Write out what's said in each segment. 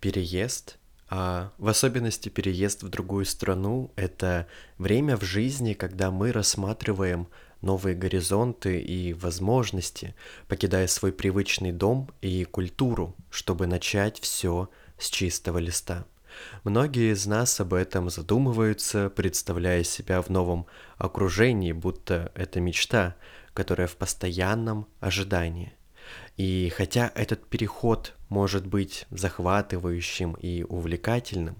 переезд, а в особенности переезд в другую страну — это время в жизни, когда мы рассматриваем новые горизонты и возможности, покидая свой привычный дом и культуру, чтобы начать все с чистого листа. Многие из нас об этом задумываются, представляя себя в новом окружении, будто это мечта, которая в постоянном ожидании. И хотя этот переход может быть захватывающим и увлекательным,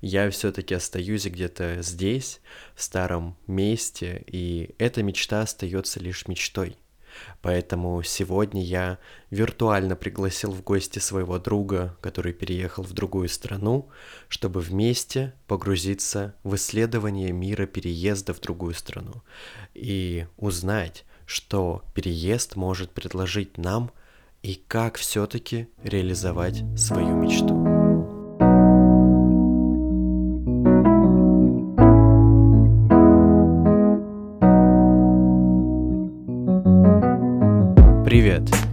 я все-таки остаюсь где-то здесь, в старом месте, и эта мечта остается лишь мечтой. Поэтому сегодня я виртуально пригласил в гости своего друга, который переехал в другую страну, чтобы вместе погрузиться в исследование мира переезда в другую страну и узнать, что переезд может предложить нам и как все-таки реализовать свою мечту.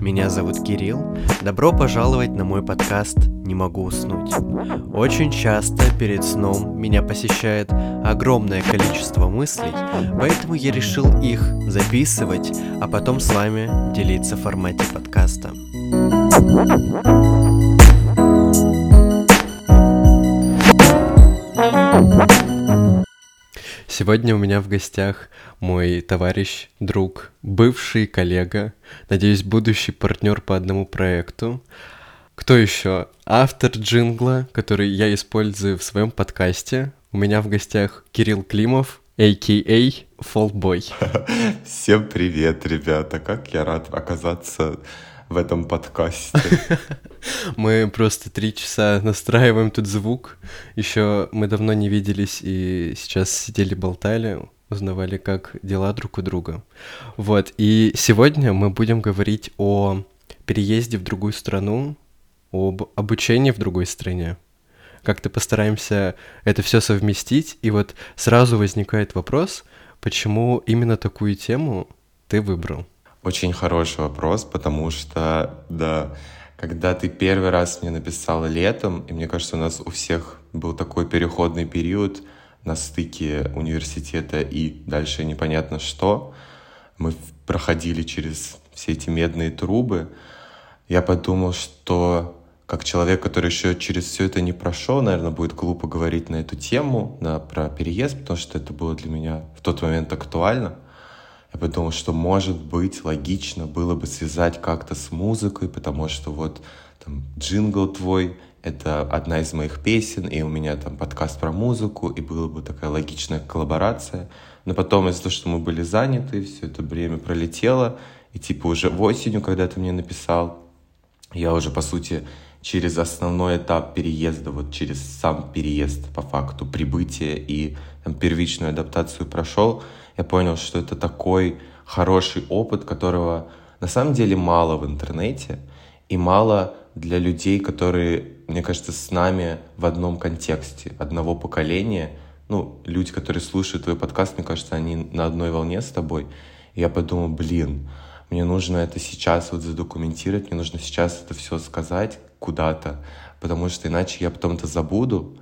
Меня зовут Кирилл. Добро пожаловать на мой подкаст «Не могу уснуть». Очень часто перед сном меня посещает огромное количество мыслей, поэтому я решил их записывать, а потом с вами делиться в формате подкаста. Сегодня у меня в гостях мой товарищ, друг, бывший коллега, надеюсь, будущий партнер по одному проекту. Кто еще? Автор джингла, который я использую в своем подкасте. У меня в гостях Кирилл Климов, а.к.а. Фолбой. Всем привет, ребята! Как я рад оказаться в этом подкасте. Мы просто три часа настраиваем тут звук. Еще мы давно не виделись и сейчас сидели болтали, узнавали, как дела друг у друга. Вот, и сегодня мы будем говорить о переезде в другую страну, об обучении в другой стране. Как-то постараемся это все совместить. И вот сразу возникает вопрос, почему именно такую тему ты выбрал? Очень хороший вопрос, потому что, да, когда ты первый раз мне написал летом, и мне кажется, у нас у всех был такой переходный период на стыке университета и дальше непонятно что, мы проходили через все эти медные трубы, я подумал, что как человек, который еще через все это не прошел, наверное, будет глупо говорить на эту тему, на, про переезд, потому что это было для меня в тот момент актуально — я подумал, что может быть логично было бы связать как-то с музыкой, потому что вот там джингл твой — это одна из моих песен, и у меня там подкаст про музыку, и была бы такая логичная коллаборация. Но потом из-за того, что мы были заняты, все это время пролетело, и типа уже осенью, когда ты мне написал, я уже, по сути, через основной этап переезда, вот через сам переезд по факту прибытия и там, первичную адаптацию прошел, я понял, что это такой хороший опыт, которого на самом деле мало в интернете и мало для людей, которые, мне кажется, с нами в одном контексте, одного поколения. Ну, люди, которые слушают твой подкаст, мне кажется, они на одной волне с тобой. И я подумал, блин, мне нужно это сейчас вот задокументировать, мне нужно сейчас это все сказать куда-то, потому что иначе я потом это забуду,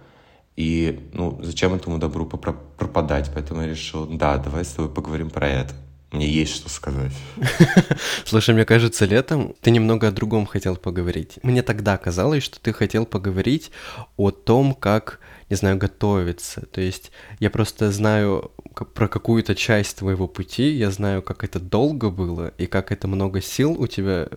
и, ну, зачем этому добру пропадать? Поэтому я решил, да, давай с тобой поговорим про это. Мне есть что сказать. Слушай, мне кажется, летом ты немного о другом хотел поговорить. Мне тогда казалось, что ты хотел поговорить о том, как, не знаю, готовиться. То есть я просто знаю про какую-то часть твоего пути, я знаю, как это долго было и как это много сил у тебя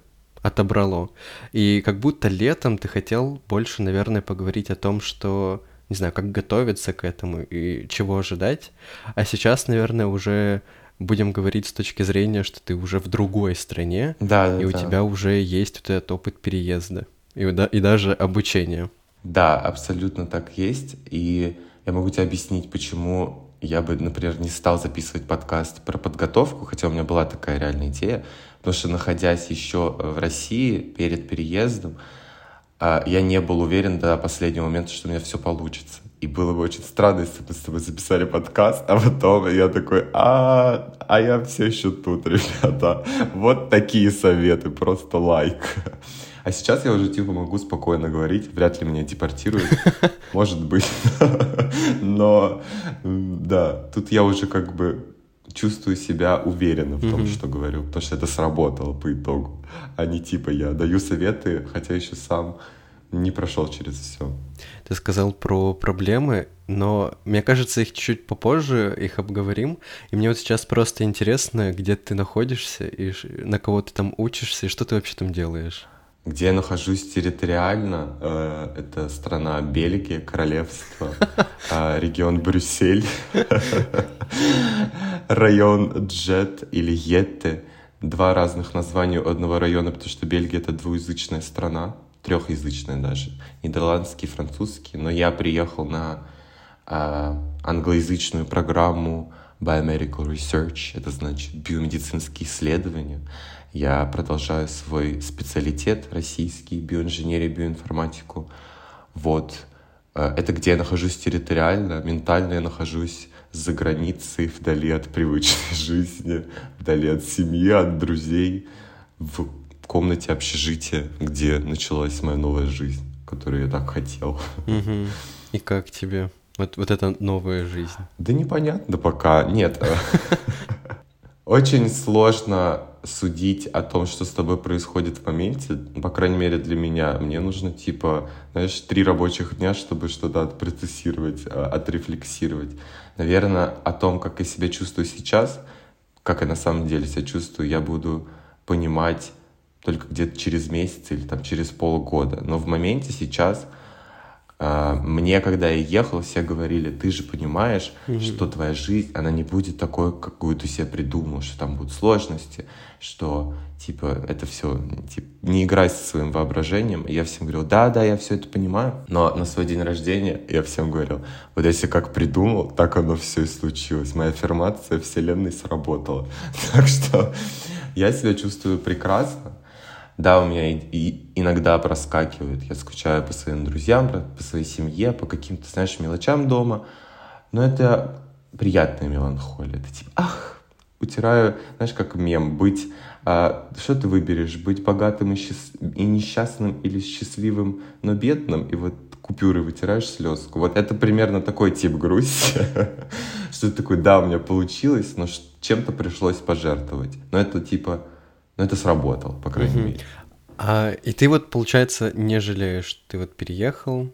отобрало. И как будто летом ты хотел больше, наверное, поговорить о том, что не знаю, как готовиться к этому и чего ожидать. А сейчас, наверное, уже будем говорить с точки зрения, что ты уже в другой стране, да, да, и у да. тебя уже есть вот этот опыт переезда и, и даже обучения. Да, абсолютно так есть. И я могу тебе объяснить, почему я бы, например, не стал записывать подкаст про подготовку, хотя у меня была такая реальная идея, потому что находясь еще в России перед переездом, я не был уверен до последнего момента, что у меня все получится. И было бы очень странно, если бы мы с тобой записали подкаст, а потом я такой, а, а я все еще тут, ребята. Вот такие советы, просто лайк. А сейчас я уже типа могу спокойно говорить, вряд ли меня депортируют, может быть. Но да, тут я уже как бы чувствую себя уверенно в том, что говорю, потому что это сработало по итогу, а не типа я даю советы, хотя еще сам не прошел через все. Ты сказал про проблемы, но мне кажется, их чуть попозже их обговорим. И мне вот сейчас просто интересно, где ты находишься и на кого ты там учишься и что ты вообще там делаешь. Где я нахожусь территориально, э, это страна Бельгия, королевство, э, регион Брюссель, район Джет или Йетте. Два разных названия одного района, потому что Бельгия — это двуязычная страна трехязычная даже, нидерландский, французский, но я приехал на э, англоязычную программу Biomedical Research, это значит биомедицинские исследования. Я продолжаю свой специалитет российский, биоинженерия, биоинформатику. Вот. Э, это где я нахожусь территориально, ментально я нахожусь за границей, вдали от привычной жизни, вдали от семьи, от друзей, в комнате общежития, где началась моя новая жизнь, которую я так хотел. Угу. И как тебе? Вот, вот эта новая жизнь. Да непонятно пока. Нет. Очень сложно судить о том, что с тобой происходит в моменте, по крайней мере для меня. Мне нужно, типа, знаешь, три рабочих дня, чтобы что-то отпроцессировать, а, отрефлексировать. Наверное, о том, как я себя чувствую сейчас, как я на самом деле себя чувствую, я буду понимать только где-то через месяц или там через полгода. Но в моменте сейчас мне, когда я ехал, все говорили, ты же понимаешь, mm-hmm. что твоя жизнь, она не будет такой, какую ты себе придумал, что там будут сложности, что типа это все, типа, не играй со своим воображением. И я всем говорил, да, да, я все это понимаю. Но на свой день рождения я всем говорил, вот если как придумал, так оно все и случилось. Моя аффирмация вселенной сработала. Так что я себя чувствую прекрасно. Да, у меня и, и иногда проскакивает. Я скучаю по своим друзьям, по своей семье, по каким-то, знаешь, мелочам дома. Но это приятная меланхолия. Это типа, ах, утираю, знаешь, как мем, быть... А, что ты выберешь? Быть богатым и, счаст... и несчастным или счастливым, но бедным? И вот купюры вытираешь слезку. Вот это примерно такой тип грусти. Что ты такой, да, у меня получилось, но чем-то пришлось пожертвовать. Но это типа но это сработало, по крайней угу. мере. А, и ты вот, получается, не жалеешь, ты вот переехал,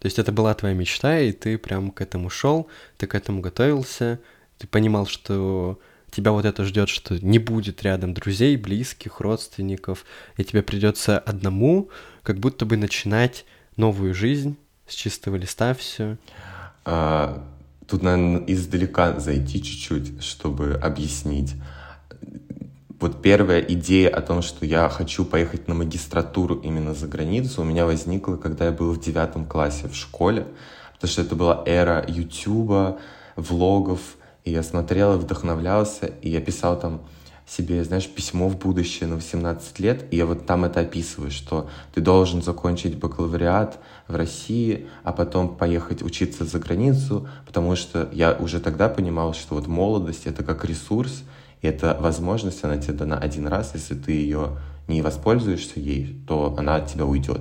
то есть это была твоя мечта, и ты прям к этому шел, ты к этому готовился, ты понимал, что тебя вот это ждет, что не будет рядом друзей, близких, родственников, и тебе придется одному, как будто бы начинать новую жизнь с чистого листа все. А, тут, наверное, издалека зайти чуть-чуть, чтобы объяснить вот первая идея о том, что я хочу поехать на магистратуру именно за границу, у меня возникла, когда я был в девятом классе в школе, потому что это была эра Ютуба, влогов, и я смотрел и вдохновлялся, и я писал там себе, знаешь, письмо в будущее на 18 лет, и я вот там это описываю, что ты должен закончить бакалавриат в России, а потом поехать учиться за границу, потому что я уже тогда понимал, что вот молодость — это как ресурс, и эта возможность, она тебе дана один раз, если ты ее не воспользуешься ей, то она от тебя уйдет.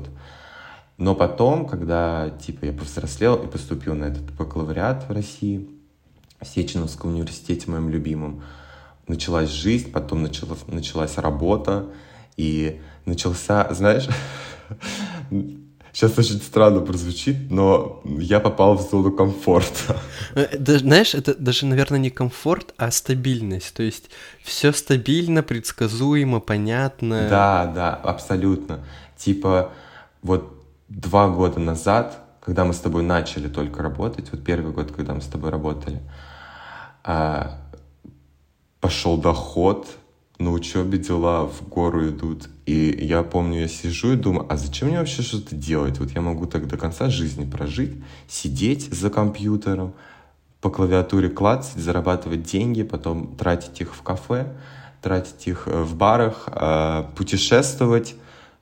Но потом, когда типа я повзрослел и поступил на этот бакалавриат в России, в Сеченовском университете моем любимом, началась жизнь, потом началась, началась работа, и начался, знаешь, Сейчас очень странно прозвучит, но я попал в зону комфорта. Э, знаешь, это даже, наверное, не комфорт, а стабильность. То есть все стабильно, предсказуемо, понятно. Да, да, абсолютно. Типа вот два года назад, когда мы с тобой начали только работать, вот первый год, когда мы с тобой работали, а, пошел доход, на учебе дела в гору идут. И я помню, я сижу и думаю, а зачем мне вообще что-то делать? Вот я могу так до конца жизни прожить, сидеть за компьютером, по клавиатуре клацать, зарабатывать деньги, потом тратить их в кафе, тратить их э, в барах, э, путешествовать.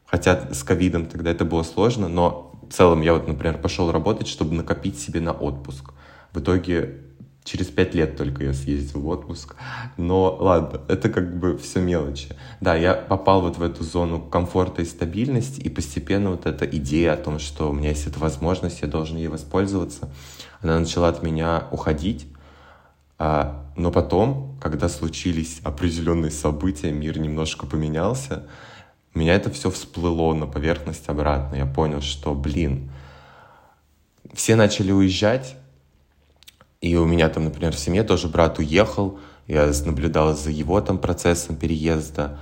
Хотя с ковидом тогда это было сложно, но в целом я вот, например, пошел работать, чтобы накопить себе на отпуск. В итоге через пять лет только я съездил в отпуск. Но ладно, это как бы все мелочи. Да, я попал вот в эту зону комфорта и стабильности, и постепенно вот эта идея о том, что у меня есть эта возможность, я должен ей воспользоваться, она начала от меня уходить. А, но потом, когда случились определенные события, мир немножко поменялся, меня это все всплыло на поверхность обратно. Я понял, что, блин, все начали уезжать, и у меня там, например, в семье тоже брат уехал, я наблюдал за его там процессом переезда,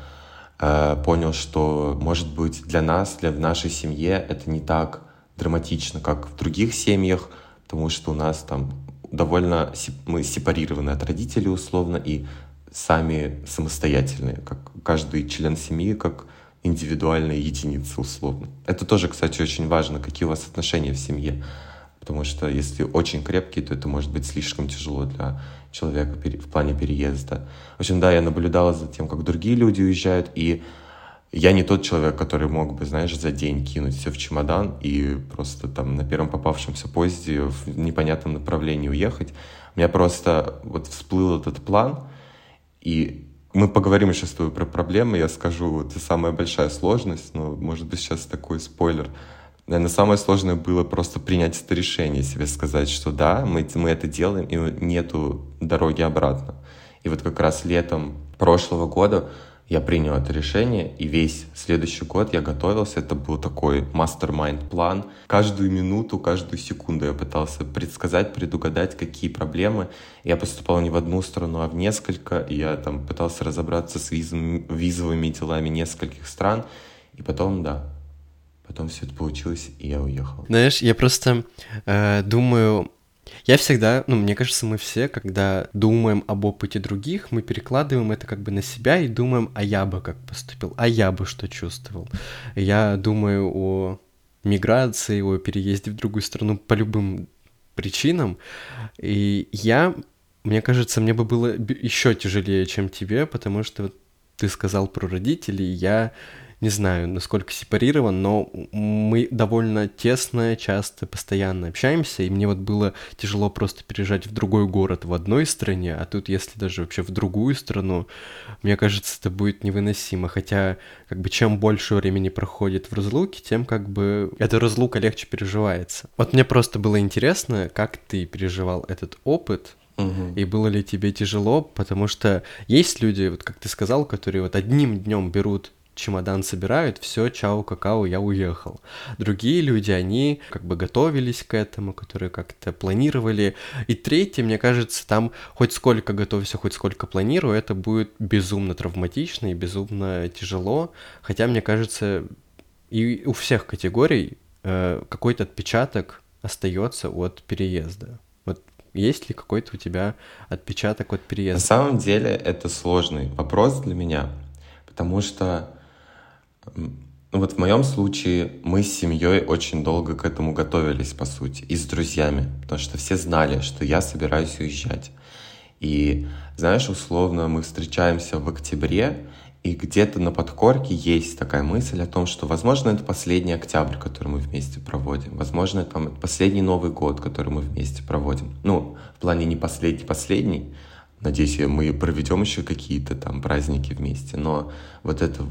э, понял, что, может быть, для нас, для нашей семье это не так драматично, как в других семьях, потому что у нас там довольно мы сепарированы от родителей условно и сами самостоятельные, как каждый член семьи, как индивидуальная единица условно. Это тоже, кстати, очень важно, какие у вас отношения в семье. Потому что если очень крепкий, то это может быть слишком тяжело для человека в плане переезда. В общем, да, я наблюдала за тем, как другие люди уезжают, и я не тот человек, который мог бы, знаешь, за день кинуть все в чемодан и просто там на первом попавшемся поезде в непонятном направлении уехать. У меня просто вот всплыл этот план, и мы поговорим еще с тобой про проблемы, я скажу, это самая большая сложность, но, может быть, сейчас такой спойлер — Наверное, самое сложное было просто принять это решение, себе сказать, что да, мы, мы это делаем, и нету дороги обратно. И вот как раз летом прошлого года я принял это решение, и весь следующий год я готовился. Это был такой мастер-майнд план. Каждую минуту, каждую секунду я пытался предсказать, предугадать, какие проблемы. Я поступал не в одну страну, а в несколько. Я там пытался разобраться с визовыми, визовыми делами нескольких стран. И потом, да, Потом все это получилось, и я уехал. Знаешь, я просто э, думаю, я всегда, ну, мне кажется, мы все, когда думаем об опыте других, мы перекладываем это как бы на себя и думаем, а я бы как поступил, а я бы что чувствовал. Я думаю о миграции, о переезде в другую страну по любым причинам. И я, мне кажется, мне бы было еще тяжелее, чем тебе, потому что ты сказал про родителей, я не знаю, насколько сепарирован, но мы довольно тесно, часто, постоянно общаемся, и мне вот было тяжело просто переезжать в другой город в одной стране, а тут, если даже вообще в другую страну, мне кажется, это будет невыносимо, хотя, как бы, чем больше времени проходит в разлуке, тем, как бы, эта разлука легче переживается. Вот мне просто было интересно, как ты переживал этот опыт, И было ли тебе тяжело, потому что есть люди, вот как ты сказал, которые вот одним днем берут чемодан собирают, все, чао, какао, я уехал. Другие люди, они как бы готовились к этому, которые как-то планировали. И третий, мне кажется, там хоть сколько готовься, хоть сколько планирую, это будет безумно травматично и безумно тяжело. Хотя, мне кажется, и у всех категорий э, какой-то отпечаток остается от переезда. Вот есть ли какой-то у тебя отпечаток от переезда? На самом деле это сложный вопрос для меня, потому что вот в моем случае мы с семьей очень долго к этому готовились, по сути, и с друзьями, потому что все знали, что я собираюсь уезжать. И, знаешь, условно, мы встречаемся в октябре, и где-то на подкорке есть такая мысль о том, что, возможно, это последний октябрь, который мы вместе проводим. Возможно, это последний Новый год, который мы вместе проводим. Ну, в плане не последний-последний. Надеюсь, мы проведем еще какие-то там праздники вместе. Но вот это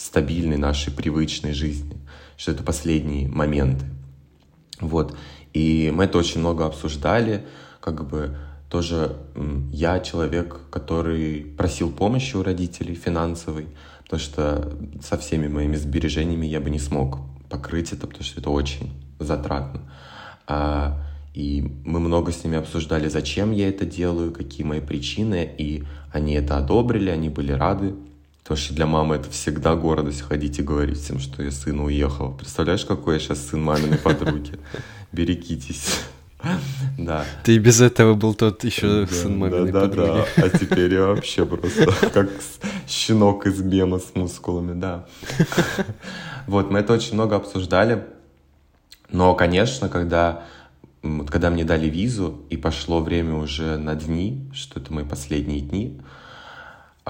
стабильной нашей привычной жизни, что это последние моменты. Вот. И мы это очень много обсуждали, как бы тоже я человек, который просил помощи у родителей финансовой, потому что со всеми моими сбережениями я бы не смог покрыть это, потому что это очень затратно. А, и мы много с ними обсуждали, зачем я это делаю, какие мои причины, и они это одобрили, они были рады Потому что для мамы это всегда гордость ходить и говорить всем, что я сын уехал. Представляешь, какой я сейчас сын маминой подруги? Берегитесь. Да. Ты без этого был тот еще да, сын маминой да, подруги. Да, да. А теперь я вообще просто как щенок из мема с мускулами, да. Вот, мы это очень много обсуждали. Но, конечно, когда, когда мне дали визу и пошло время уже на дни, что это мои последние дни,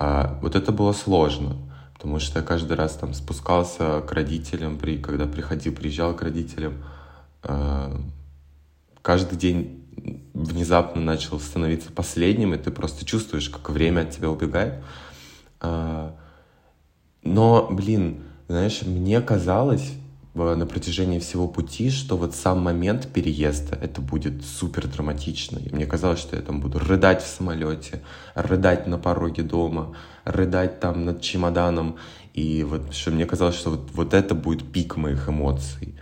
а вот это было сложно, потому что я каждый раз там спускался к родителям, при, когда приходил, приезжал к родителям, э, каждый день внезапно начал становиться последним, и ты просто чувствуешь, как время от тебя убегает. А, но, блин, знаешь, мне казалось на протяжении всего пути, что вот сам момент переезда, это будет супер драматично. И мне казалось, что я там буду рыдать в самолете, рыдать на пороге дома, рыдать там над чемоданом. И вот что мне казалось, что вот, вот это будет пик моих эмоций.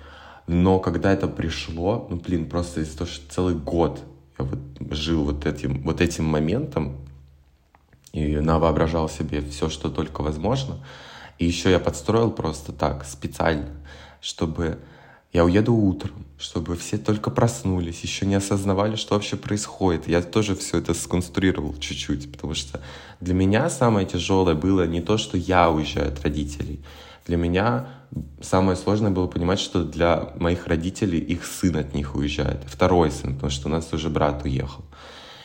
Но когда это пришло, ну, блин, просто из-за того, что целый год я вот жил вот этим, вот этим моментом и навоображал себе все, что только возможно. И еще я подстроил просто так, специально, чтобы я уеду утром, чтобы все только проснулись, еще не осознавали, что вообще происходит. Я тоже все это сконструировал чуть-чуть, потому что для меня самое тяжелое было не то, что я уезжаю от родителей. Для меня самое сложное было понимать, что для моих родителей их сын от них уезжает, второй сын, потому что у нас уже брат уехал.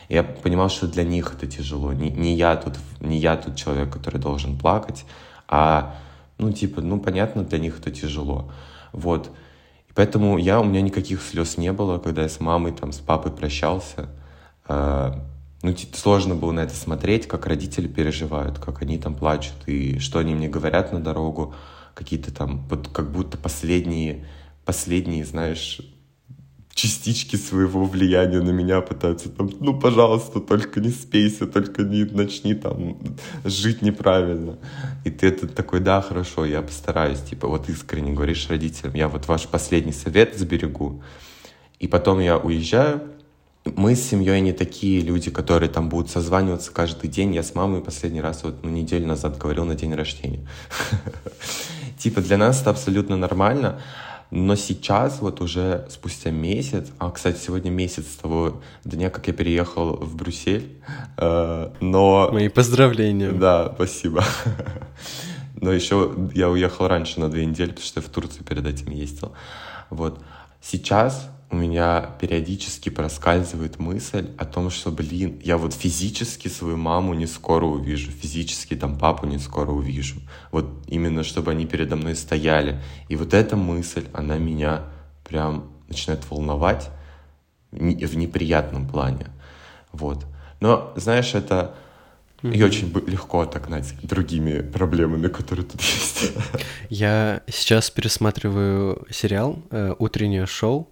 Я понимал, что для них это тяжело. Не, не, я тут, не я тут человек, который должен плакать, а, ну, типа, ну, понятно, для них это тяжело. Вот. И поэтому я, у меня никаких слез не было, когда я с мамой, там, с папой прощался. А, ну, сложно было на это смотреть, как родители переживают, как они там плачут, и что они мне говорят на дорогу какие-то там, вот как будто последние, последние, знаешь, частички своего влияния на меня пытаются там, ну, пожалуйста, только не спейся, только не начни там жить неправильно. И ты это такой, да, хорошо, я постараюсь, типа, вот искренне говоришь родителям, я вот ваш последний совет сберегу. И потом я уезжаю, мы с семьей не такие люди, которые там будут созваниваться каждый день. Я с мамой последний раз вот ну, неделю назад говорил на день рождения. Типа для нас это абсолютно нормально. Но сейчас, вот уже спустя месяц, а, кстати, сегодня месяц с того дня, как я переехал в Брюссель, э, но... Мои поздравления. Да, спасибо. Но еще я уехал раньше на две недели, потому что я в Турцию перед этим ездил. Вот. Сейчас у меня периодически проскальзывает мысль о том, что, блин, я вот физически свою маму не скоро увижу, физически там папу не скоро увижу. Вот именно, чтобы они передо мной стояли. И вот эта мысль, она меня прям начинает волновать в неприятном плане. Вот. Но, знаешь, это ее очень легко отогнать другими проблемами, которые тут есть. Я сейчас пересматриваю сериал э, «Утреннее шоу».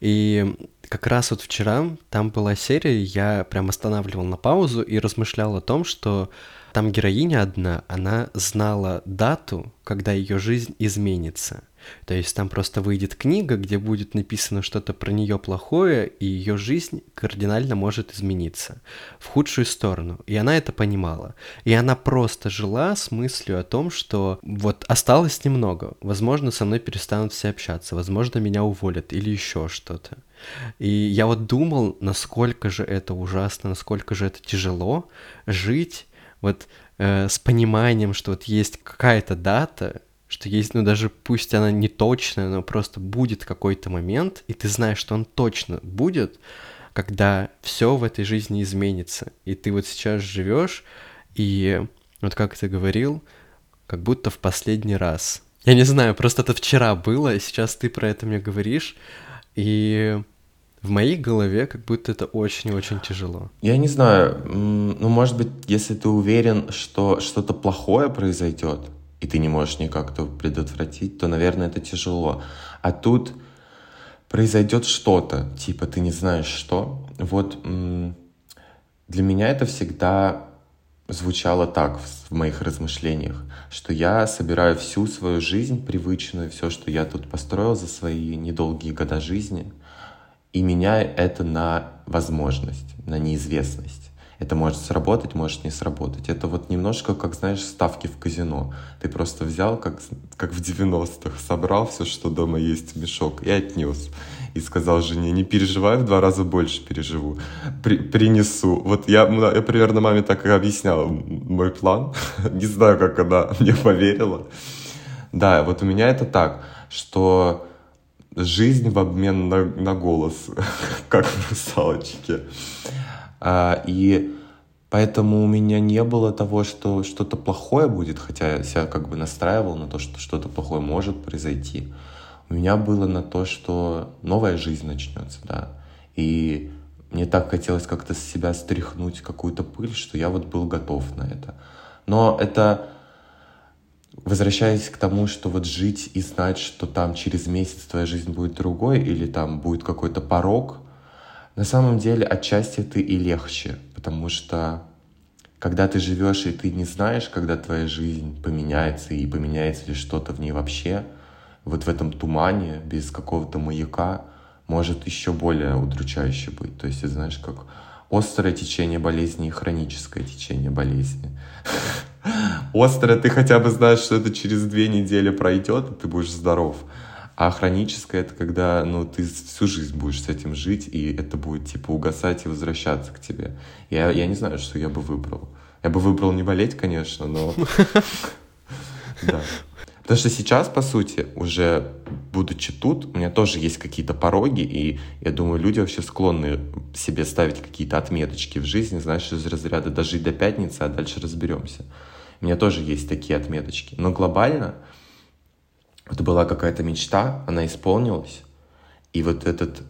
И как раз вот вчера там была серия, я прям останавливал на паузу и размышлял о том, что там героиня одна, она знала дату, когда ее жизнь изменится. То есть там просто выйдет книга, где будет написано что-то про нее плохое, и ее жизнь кардинально может измениться в худшую сторону. И она это понимала. И она просто жила с мыслью о том, что вот осталось немного, возможно, со мной перестанут все общаться, возможно, меня уволят или еще что-то. И я вот думал, насколько же это ужасно, насколько же это тяжело жить вот э, с пониманием, что вот есть какая-то дата, что есть, ну даже пусть она не точная, но просто будет какой-то момент, и ты знаешь, что он точно будет, когда все в этой жизни изменится. И ты вот сейчас живешь, и вот как ты говорил, как будто в последний раз. Я не знаю, просто это вчера было, и сейчас ты про это мне говоришь, и в моей голове как будто это очень-очень тяжело. Я не знаю, ну, может быть, если ты уверен, что что-то плохое произойдет, и ты не можешь никак это предотвратить, то, наверное, это тяжело. А тут произойдет что-то, типа ты не знаешь что. Вот для меня это всегда звучало так в моих размышлениях, что я собираю всю свою жизнь привычную, все, что я тут построил за свои недолгие года жизни, и меняю это на возможность, на неизвестность. Это может сработать, может не сработать. Это вот немножко, как, знаешь, ставки в казино. Ты просто взял, как, как в 90-х, собрал все, что дома есть в мешок, и отнес. И сказал жене, не переживай, в два раза больше переживу. При, принесу. Вот я, я примерно маме так и объяснял мой план. не знаю, как она мне поверила. Да, вот у меня это так, что жизнь в обмен на, на голос, как в «Русалочке». А, и поэтому у меня не было того, что что-то плохое будет, хотя я себя как бы настраивал на то, что что-то плохое может произойти. У меня было на то, что новая жизнь начнется, да. И мне так хотелось как-то с себя стряхнуть какую-то пыль, что я вот был готов на это. Но это возвращаясь к тому, что вот жить и знать, что там через месяц твоя жизнь будет другой или там будет какой-то порог, на самом деле отчасти это и легче, потому что когда ты живешь и ты не знаешь, когда твоя жизнь поменяется и поменяется ли что-то в ней вообще, вот в этом тумане, без какого-то маяка, может еще более удручающе быть. То есть, знаешь, как острое течение болезни и хроническое течение болезни. Острое ты хотя бы знаешь, что это через две недели пройдет, и ты будешь здоров. А хроническое это когда ну, ты всю жизнь будешь с этим жить, и это будет типа угасать и возвращаться к тебе. Я, я не знаю, что я бы выбрал. Я бы выбрал не болеть, конечно, но... Да. Потому что сейчас, по сути, уже будучи тут, у меня тоже есть какие-то пороги, и я думаю, люди вообще склонны себе ставить какие-то отметочки в жизни, знаешь, из разряда дожить до пятницы, а дальше разберемся. У меня тоже есть такие отметочки. Но глобально это была какая-то мечта, она исполнилась, и вот этот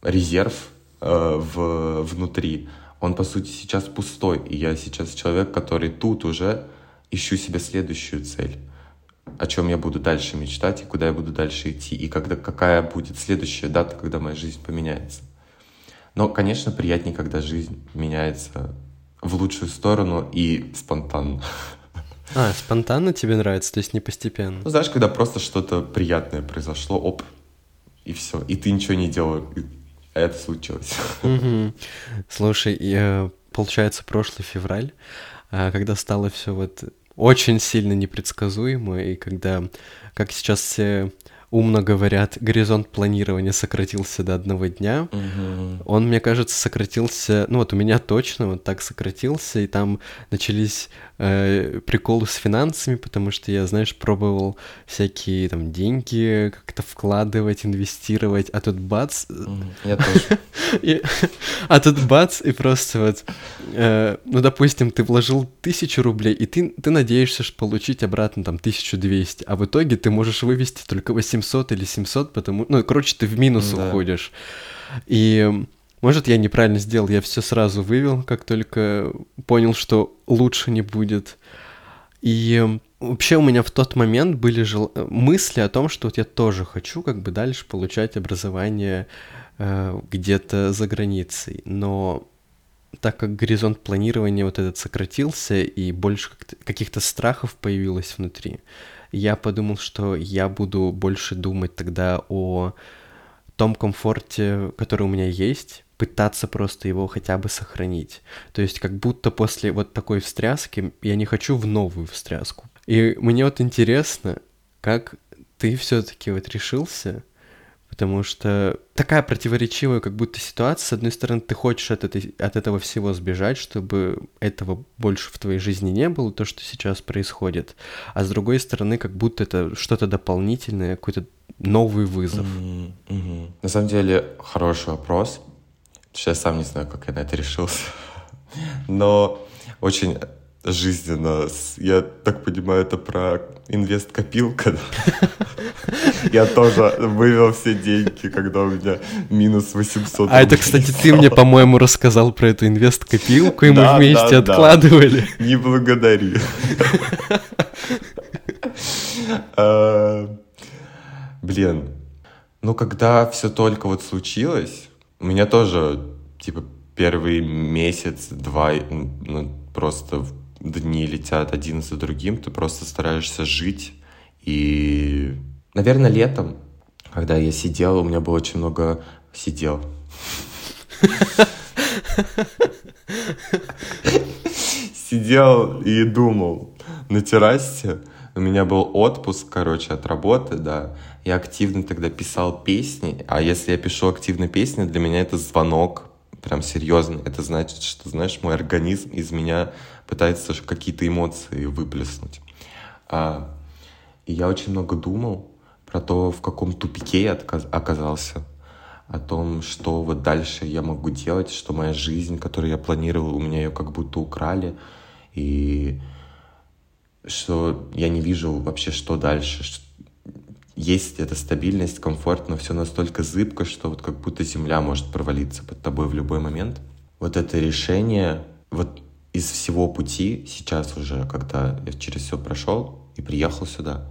резерв э, в, внутри, он, по сути, сейчас пустой, и я сейчас человек, который тут уже ищу себе следующую цель о чем я буду дальше мечтать и куда я буду дальше идти, и когда, какая будет следующая дата, когда моя жизнь поменяется. Но, конечно, приятнее, когда жизнь меняется в лучшую сторону и спонтанно. А, спонтанно тебе нравится, то есть не постепенно? Ну, знаешь, когда просто что-то приятное произошло, оп, и все, и ты ничего не делал, и это случилось. Угу. Слушай, получается, прошлый февраль, а, когда стало все вот очень сильно непредсказуемо, и когда, как сейчас все умно говорят, горизонт планирования сократился до одного дня. Угу. Он, мне кажется, сократился, ну вот у меня точно вот так сократился, и там начались э, приколы с финансами, потому что я, знаешь, пробовал всякие там деньги как-то вкладывать, инвестировать, а тут бац... Я тоже. А тут бац, и просто вот, э, ну, допустим, ты вложил тысячу рублей, и ты, надеешься получить обратно там 1200, а в итоге ты можешь вывести только 800 или 700, потому... Ну, короче, ты в минус уходишь. И может, я неправильно сделал, я все сразу вывел, как только понял, что лучше не будет. И вообще у меня в тот момент были жел... мысли о том, что вот я тоже хочу как бы дальше получать образование э, где-то за границей. Но так как горизонт планирования вот этот сократился и больше каких-то страхов появилось внутри, я подумал, что я буду больше думать тогда о том комфорте, который у меня есть, пытаться просто его хотя бы сохранить. То есть как будто после вот такой встряски я не хочу в новую встряску. И мне вот интересно, как ты все-таки вот решился, потому что такая противоречивая как будто ситуация. С одной стороны, ты хочешь от, этой, от этого всего сбежать, чтобы этого больше в твоей жизни не было, то, что сейчас происходит. А с другой стороны, как будто это что-то дополнительное, какой-то новый вызов. Mm-hmm. Mm-hmm. На самом деле, хороший вопрос. Сейчас сам не знаю, как я на это решился. Но очень жизненно. Я так понимаю, это про инвест-копилка. Я тоже вывел все деньги, когда у меня минус 800 А это, кстати, ты мне, по-моему, рассказал про эту инвест-копилку, и мы вместе откладывали. Не благодари. А, блин, ну когда все только вот случилось, у меня тоже, типа, первый месяц, два, ну, просто дни летят один за другим, ты просто стараешься жить. И, наверное, летом, когда я сидел, у меня было очень много... Сидел. Сидел и думал на террасе. У меня был отпуск, короче, от работы, да я активно тогда писал песни, а если я пишу активно песни, для меня это звонок, прям серьезно. Это значит, что, знаешь, мой организм из меня пытается какие-то эмоции выплеснуть. А, и я очень много думал про то, в каком тупике я оказался, о том, что вот дальше я могу делать, что моя жизнь, которую я планировал, у меня ее как будто украли, и что я не вижу вообще, что дальше, есть эта стабильность, комфорт, но все настолько зыбко, что вот как будто земля может провалиться под тобой в любой момент. Вот это решение, вот из всего пути сейчас уже, когда я через все прошел и приехал сюда,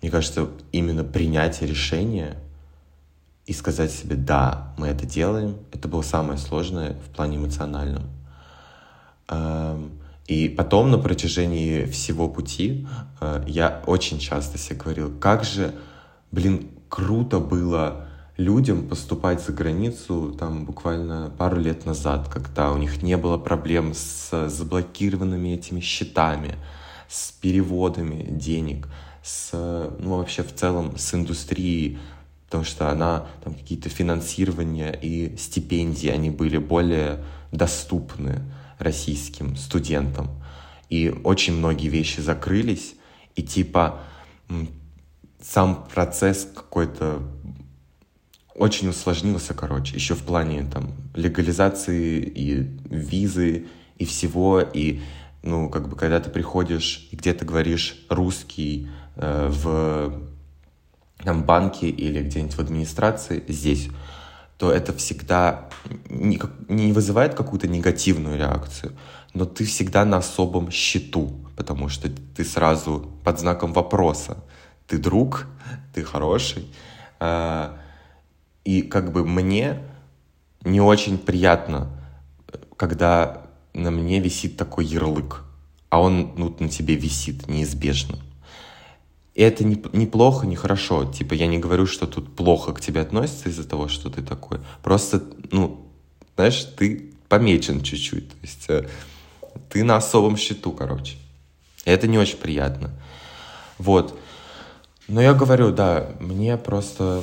мне кажется, именно принятие решения и сказать себе «да, мы это делаем», это было самое сложное в плане эмоциональном. Эм, и потом на протяжении всего пути э, я очень часто себе говорил, как же, блин, круто было людям поступать за границу там буквально пару лет назад, когда у них не было проблем с заблокированными этими счетами, с переводами денег, с, ну, вообще в целом с индустрией, потому что она, там какие-то финансирования и стипендии, они были более доступны российским студентам. И очень многие вещи закрылись, и типа сам процесс какой-то очень усложнился, короче, еще в плане там легализации и визы и всего, и ну, как бы, когда ты приходишь и где-то говоришь русский в там, банке или где-нибудь в администрации здесь, то это всегда не, не вызывает какую-то негативную реакцию, но ты всегда на особом счету, потому что ты сразу под знаком вопроса. Ты друг, ты хороший. А, и как бы мне не очень приятно, когда на мне висит такой ярлык, а он ну, на тебе висит неизбежно. И это не, не плохо, не хорошо. Типа, я не говорю, что тут плохо к тебе относятся из-за того, что ты такой. Просто, ну, знаешь, ты помечен чуть-чуть. То есть э, ты на особом счету, короче. И это не очень приятно. Вот. Но я говорю, да, мне просто...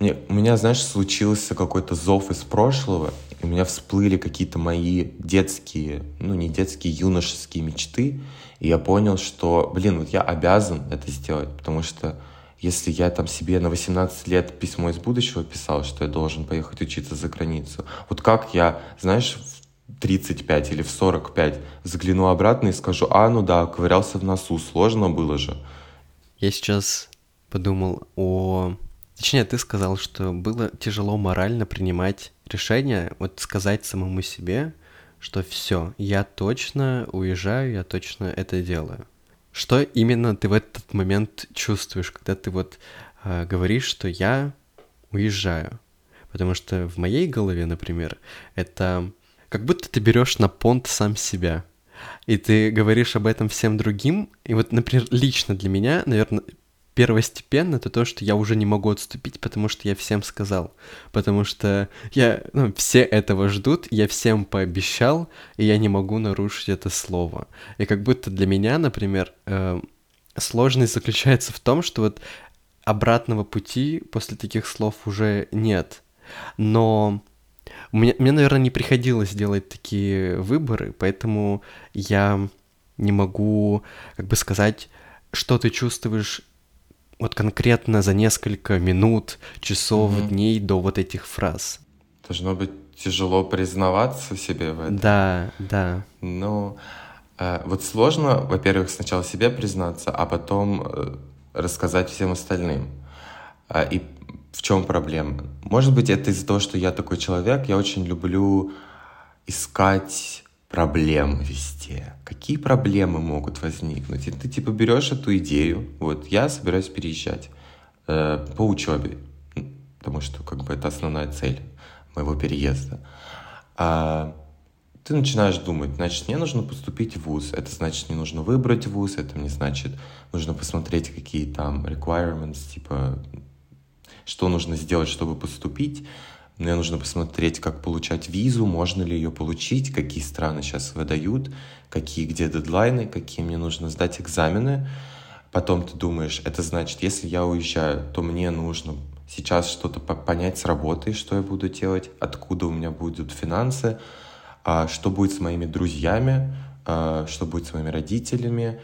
Мне, у меня, знаешь, случился какой-то зов из прошлого, и у меня всплыли какие-то мои детские, ну не детские, юношеские мечты, и я понял, что, блин, вот я обязан это сделать, потому что если я там себе на 18 лет письмо из будущего писал, что я должен поехать учиться за границу, вот как я, знаешь, в 35 или в 45 загляну обратно и скажу, а, ну да, ковырялся в носу, сложно было же. Я сейчас подумал о... Точнее, ты сказал, что было тяжело морально принимать решение, вот сказать самому себе, что все, я точно уезжаю, я точно это делаю. Что именно ты в этот момент чувствуешь, когда ты вот э, говоришь, что я уезжаю? Потому что в моей голове, например, это как будто ты берешь на понт сам себя. И ты говоришь об этом всем другим. И вот, например, лично для меня, наверное, первостепенно, это то, что я уже не могу отступить, потому что я всем сказал. Потому что я, ну, все этого ждут, я всем пообещал, и я не могу нарушить это слово. И как будто для меня, например, э, сложность заключается в том, что вот обратного пути после таких слов уже нет. Но мне, мне, наверное, не приходилось делать такие выборы, поэтому я не могу как бы сказать, что ты чувствуешь вот конкретно за несколько минут, часов, mm-hmm. дней до вот этих фраз. Должно быть тяжело признаваться себе в этом. Да, да. Ну, э, вот сложно, во-первых, сначала себе признаться, а потом э, рассказать всем остальным. Э, и в чем проблема? Может быть, это из-за того, что я такой человек, я очень люблю искать проблем везде. Какие проблемы могут возникнуть? И ты типа берешь эту идею, вот я собираюсь переезжать э, по учебе, потому что как бы это основная цель моего переезда. А, ты начинаешь думать, значит, мне нужно поступить в ВУЗ, это значит, мне нужно выбрать ВУЗ, это мне значит, нужно посмотреть, какие там requirements, типа, что нужно сделать, чтобы поступить. Мне нужно посмотреть, как получать визу, можно ли ее получить, какие страны сейчас выдают, какие где дедлайны, какие мне нужно сдать экзамены. Потом ты думаешь, это значит, если я уезжаю, то мне нужно сейчас что-то понять с работой, что я буду делать, откуда у меня будут финансы, а, что будет с моими друзьями, а, что будет с моими родителями.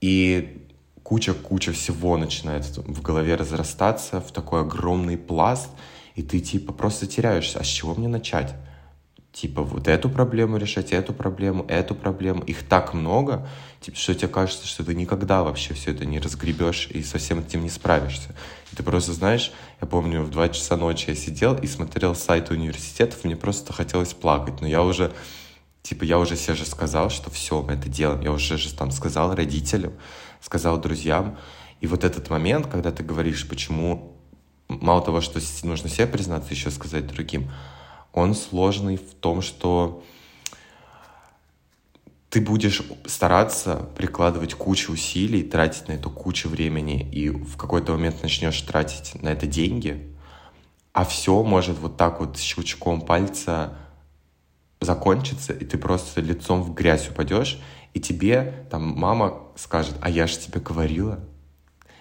И куча-куча всего начинает в голове разрастаться в такой огромный пласт — и ты типа просто теряешься, а с чего мне начать? типа вот эту проблему решать, эту проблему, эту проблему. Их так много, типа, что тебе кажется, что ты никогда вообще все это не разгребешь и со всем этим не справишься. И ты просто знаешь, я помню, в 2 часа ночи я сидел и смотрел сайты университетов, мне просто хотелось плакать, но я уже, типа, я уже себе же сказал, что все, мы это делаем. Я уже же там сказал родителям, сказал друзьям. И вот этот момент, когда ты говоришь, почему мало того, что нужно себе признаться, еще сказать другим, он сложный в том, что ты будешь стараться прикладывать кучу усилий, тратить на эту кучу времени, и в какой-то момент начнешь тратить на это деньги, а все может вот так вот щелчком пальца закончиться, и ты просто лицом в грязь упадешь, и тебе там мама скажет, а я же тебе говорила.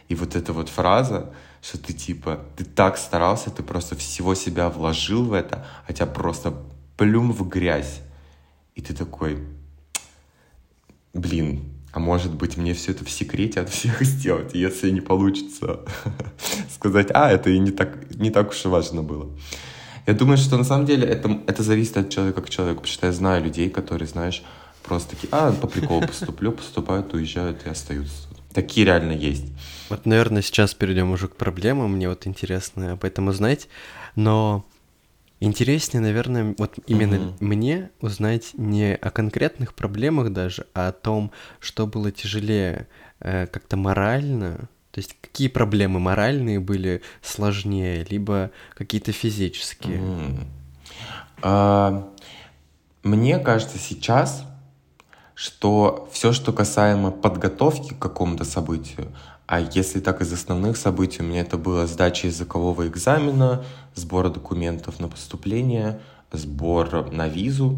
И вот эта вот фраза, что ты типа, ты так старался, ты просто всего себя вложил в это, а тебя просто плюм в грязь. И ты такой, блин, а может быть мне все это в секрете от всех сделать, если не получится сказать, а, это и не так, не так уж и важно было. Я думаю, что на самом деле это, это зависит от человека к человеку, потому что я знаю людей, которые, знаешь, просто такие, а, по приколу поступлю, поступают, уезжают и остаются. Такие реально есть. Вот, наверное, сейчас перейдем уже к проблемам. Мне вот интересно об этом узнать. Но интереснее, наверное, вот именно угу. мне узнать не о конкретных проблемах даже, а о том, что было тяжелее э, как-то морально. То есть какие проблемы моральные были сложнее, либо какие-то физические. Угу. А, мне кажется, сейчас что все, что касаемо подготовки к какому-то событию, а если так из основных событий, у меня это было сдача языкового экзамена, сбор документов на поступление, сбор на визу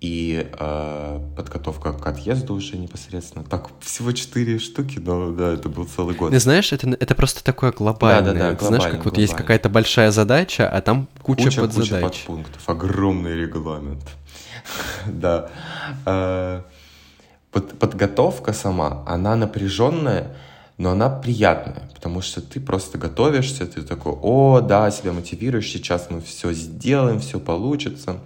и э, подготовка к отъезду уже непосредственно. Так, всего четыре штуки, но да, это был целый год. Ты знаешь, это, это просто такое глобальное. Да, да, да, глобально, Знаешь, как вот глобально. есть какая-то большая задача, а там куча, куча подзадач. Куча подпунктов, огромный регламент. Да. Э, подготовка сама, она напряженная, но она приятная, потому что ты просто готовишься, ты такой, о, да, себя мотивируешь, сейчас мы все сделаем, все получится.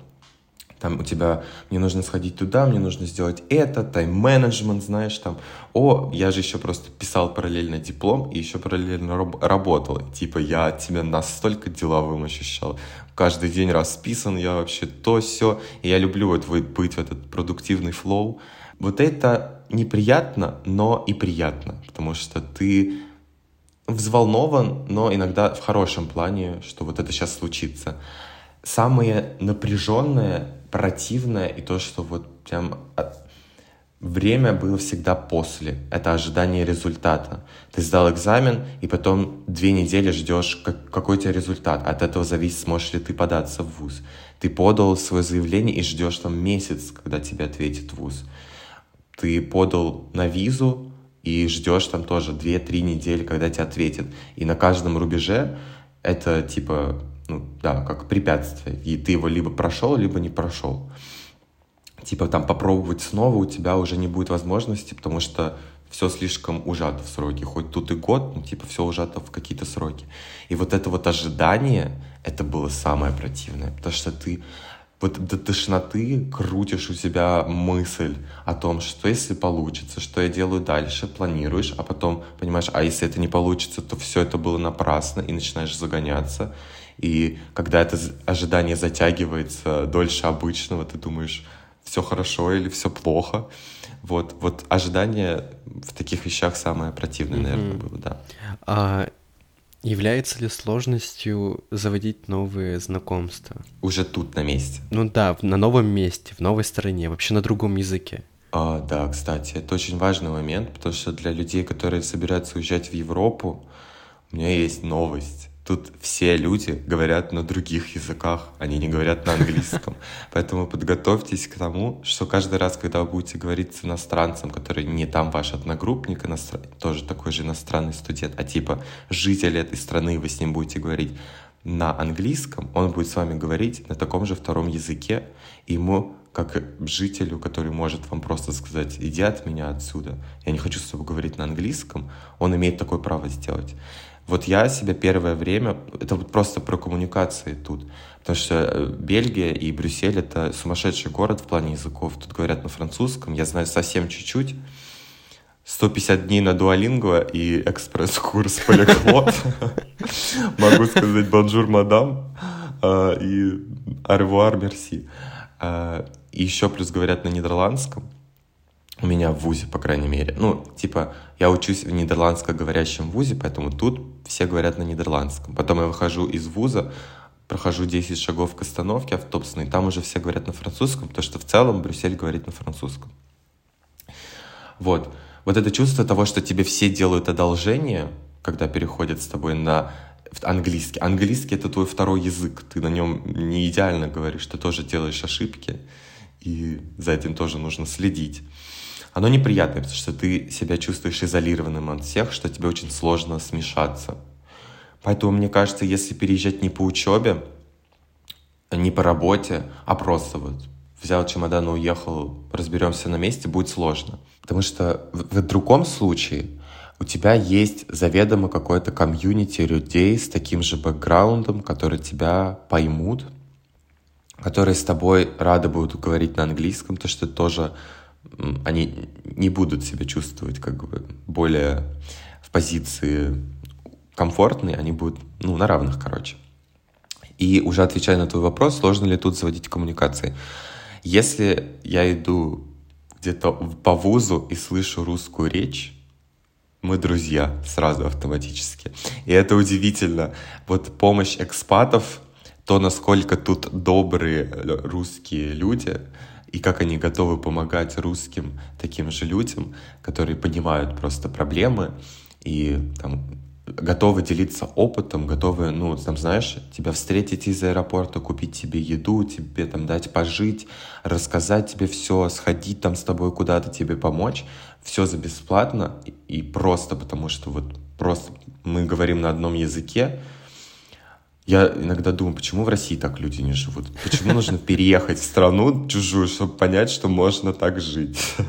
Там у тебя, мне нужно сходить туда, мне нужно сделать это, тайм-менеджмент, знаешь, там, о, я же еще просто писал параллельно диплом и еще параллельно раб- работал. Типа я тебя настолько деловым ощущал. Каждый день расписан, я вообще то, все. И я люблю вот быть в этот продуктивный флоу. Вот это неприятно, но и приятно, потому что ты взволнован, но иногда в хорошем плане, что вот это сейчас случится. Самое напряженное, противное и то, что вот прям время было всегда после. Это ожидание результата. Ты сдал экзамен, и потом две недели ждешь, как, какой у тебя результат. От этого зависит, сможешь ли ты податься в ВУЗ. Ты подал свое заявление и ждешь там месяц, когда тебе ответит ВУЗ ты подал на визу и ждешь там тоже 2-3 недели, когда тебе ответят. И на каждом рубеже это типа, ну да, как препятствие. И ты его либо прошел, либо не прошел. Типа там попробовать снова у тебя уже не будет возможности, потому что все слишком ужато в сроки. Хоть тут и год, но типа все ужато в какие-то сроки. И вот это вот ожидание, это было самое противное. Потому что ты вот до тошноты крутишь у себя мысль о том, что если получится, что я делаю дальше, планируешь, а потом понимаешь, а если это не получится, то все это было напрасно, и начинаешь загоняться. И когда это ожидание затягивается дольше обычного, ты думаешь, все хорошо или все плохо. Вот, вот ожидание в таких вещах самое противное, наверное, mm-hmm. было, да. А Является ли сложностью заводить новые знакомства? Уже тут, на месте. Ну да, на новом месте, в новой стране, вообще на другом языке. А, да, кстати, это очень важный момент, потому что для людей, которые собираются уезжать в Европу, у меня есть новость. Тут все люди говорят на других языках, они не говорят на английском. Поэтому подготовьтесь к тому, что каждый раз, когда вы будете говорить с иностранцем, который не там ваш одногруппник, иностран... тоже такой же иностранный студент, а типа житель этой страны, вы с ним будете говорить на английском, он будет с вами говорить на таком же втором языке, и ему как жителю, который может вам просто сказать, иди от меня отсюда, я не хочу с тобой говорить на английском, он имеет такое право сделать. Вот я себя первое время, это вот просто про коммуникации тут, потому что э, Бельгия и Брюссель — это сумасшедший город в плане языков. Тут говорят на французском, я знаю совсем чуть-чуть, 150 дней на Duolingo и экспресс-курс полиглот. Могу сказать «bonjour, madame» а, и «au revoir, merci». А, и еще плюс говорят на нидерландском. У меня в ВУЗе, по крайней мере. Ну, типа, я учусь в нидерландско говорящем ВУЗе, поэтому тут все говорят на нидерландском. Потом я выхожу из ВУЗа, прохожу 10 шагов к остановке автобусной, там уже все говорят на французском, потому что в целом Брюссель говорит на французском. Вот вот это чувство того, что тебе все делают одолжение, когда переходят с тобой на английский. Английский — это твой второй язык, ты на нем не идеально говоришь, ты тоже делаешь ошибки, и за этим тоже нужно следить. Оно неприятное, потому что ты себя чувствуешь изолированным от всех, что тебе очень сложно смешаться. Поэтому, мне кажется, если переезжать не по учебе, не по работе, а просто вот взял чемодан и уехал, разберемся на месте, будет сложно. Потому что в, в другом случае у тебя есть заведомо какое-то комьюнити людей с таким же бэкграундом, которые тебя поймут, которые с тобой рады будут говорить на английском, то что тоже они не будут себя чувствовать как бы более в позиции комфортной, они будут, ну, на равных, короче. И уже отвечая на твой вопрос, сложно ли тут заводить коммуникации. Если я иду где-то по вузу и слышу русскую речь, мы друзья сразу автоматически. И это удивительно. Вот помощь экспатов, то, насколько тут добрые русские люди, и как они готовы помогать русским таким же людям, которые понимают просто проблемы и там готовы делиться опытом, готовы, ну, там, знаешь, тебя встретить из аэропорта, купить тебе еду, тебе там дать пожить, рассказать тебе все, сходить там с тобой куда-то, тебе помочь. Все за бесплатно и, просто потому, что вот просто мы говорим на одном языке. Я иногда думаю, почему в России так люди не живут? Почему нужно переехать в страну чужую, чтобы понять, что можно так жить?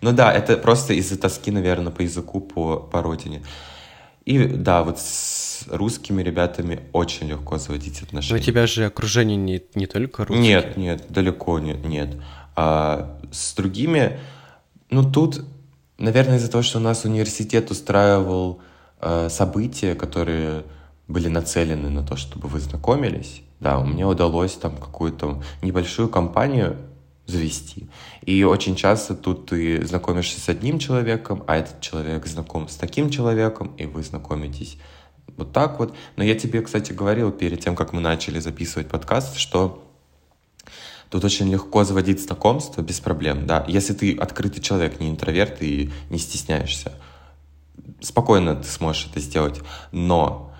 Ну да, это просто из-за тоски, наверное, по языку, по, по родине. И да, вот с русскими ребятами очень легко заводить отношения. Но у тебя же окружение не, не только русские. Нет, нет, далеко нет, нет. А с другими, ну тут, наверное, из-за того, что у нас университет устраивал э, события, которые были нацелены на то, чтобы вы знакомились, да, мне удалось там какую-то небольшую компанию завести. И очень часто тут ты знакомишься с одним человеком, а этот человек знаком с таким человеком, и вы знакомитесь вот так вот. Но я тебе, кстати, говорил перед тем, как мы начали записывать подкаст, что тут очень легко заводить знакомство без проблем, да. Если ты открытый человек, не интроверт и не стесняешься, спокойно ты сможешь это сделать. Но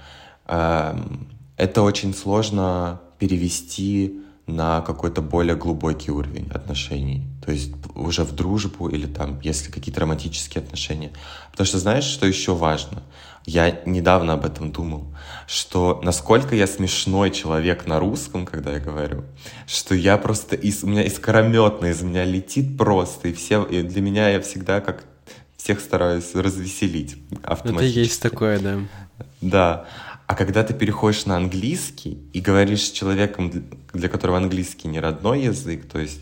это очень сложно перевести на какой-то более глубокий уровень отношений. То есть уже в дружбу или там, если какие-то романтические отношения. Потому что знаешь, что еще важно? Я недавно об этом думал, что насколько я смешной человек на русском, когда я говорю, что я просто, из, у меня искрометно из меня летит просто, и все, и для меня я всегда как всех стараюсь развеселить автоматически. Это есть такое, да. Да. А когда ты переходишь на английский и говоришь с человеком, для которого английский не родной язык, то есть